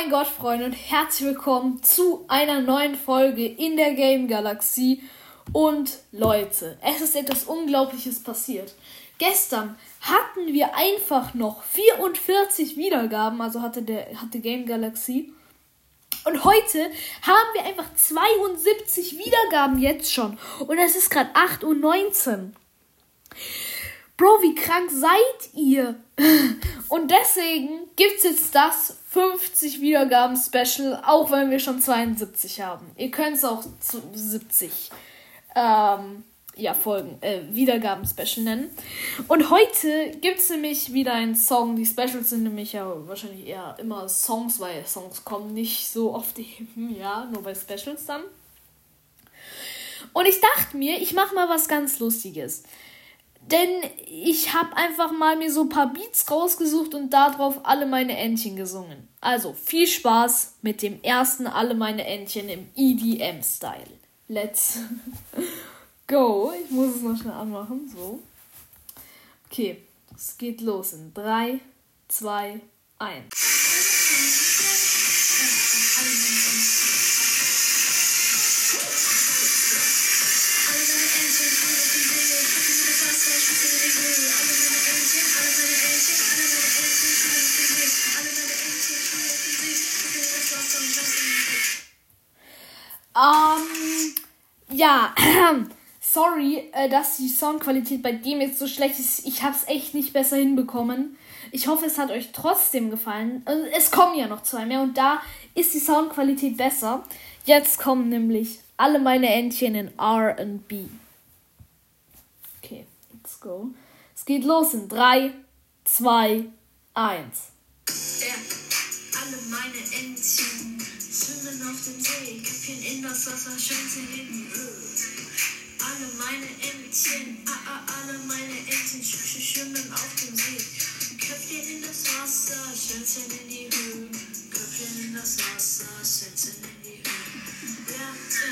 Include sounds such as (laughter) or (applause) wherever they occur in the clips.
mein Gott, Freunde, und herzlich willkommen zu einer neuen Folge in der Game Galaxie. Und Leute, es ist etwas Unglaubliches passiert. Gestern hatten wir einfach noch 44 Wiedergaben, also hatte der hatte Game Galaxie. Und heute haben wir einfach 72 Wiedergaben jetzt schon. Und es ist gerade 8.19 Uhr. Bro, wie krank seid ihr? (laughs) Und deswegen gibt's jetzt das 50 Wiedergaben Special, auch wenn wir schon 72 haben. Ihr könnt es auch zu 70 ähm, ja, Folgen, äh, Wiedergaben Special nennen. Und heute gibt's nämlich wieder einen Song. Die Specials sind nämlich ja wahrscheinlich eher immer Songs, weil Songs kommen nicht so oft eben, ja, nur bei Specials dann. Und ich dachte mir, ich mache mal was ganz Lustiges. Denn ich habe einfach mal mir so ein paar Beats rausgesucht und darauf alle meine Entchen gesungen. Also viel Spaß mit dem ersten Alle meine Entchen im EDM-Style. Let's (laughs) go. Ich muss es noch schnell anmachen. So. Okay, es geht los in 3, 2, 1. Ähm, ja, (clears throat) sorry, äh, dass die Soundqualität bei dem jetzt so schlecht ist. Ich habe es echt nicht besser hinbekommen. Ich hoffe, es hat euch trotzdem gefallen. Also, es kommen ja noch zwei mehr und da ist die Soundqualität besser. Jetzt kommen nämlich alle meine Entchen in R&B. Okay, let's go. Es geht los in 3, 2, 1. Ja, alle meine Entchen schwimmen auf dem See, Köpfchen in das Wasser, in die Höhe. Alle meine Entchen, ah, ah, alle meine Entchen sch sch schwimmen auf dem See. Köpfchen in das Wasser, Schwänze in die Höhe. Köpfchen in das Wasser, Schwänze in die Höhe. Ja, ja,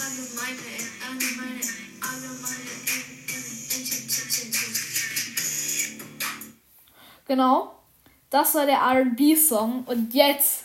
alle meine, alle meine, alle meine En- En- Entchen, Entchen, Entchen. Genau. Das war der RB-Song. Und jetzt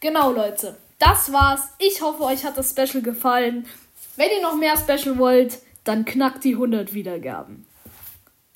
Genau, Leute. Das war's. Ich hoffe, euch hat das Special gefallen. Wenn ihr noch mehr Special wollt, dann knackt die 100 Wiedergaben.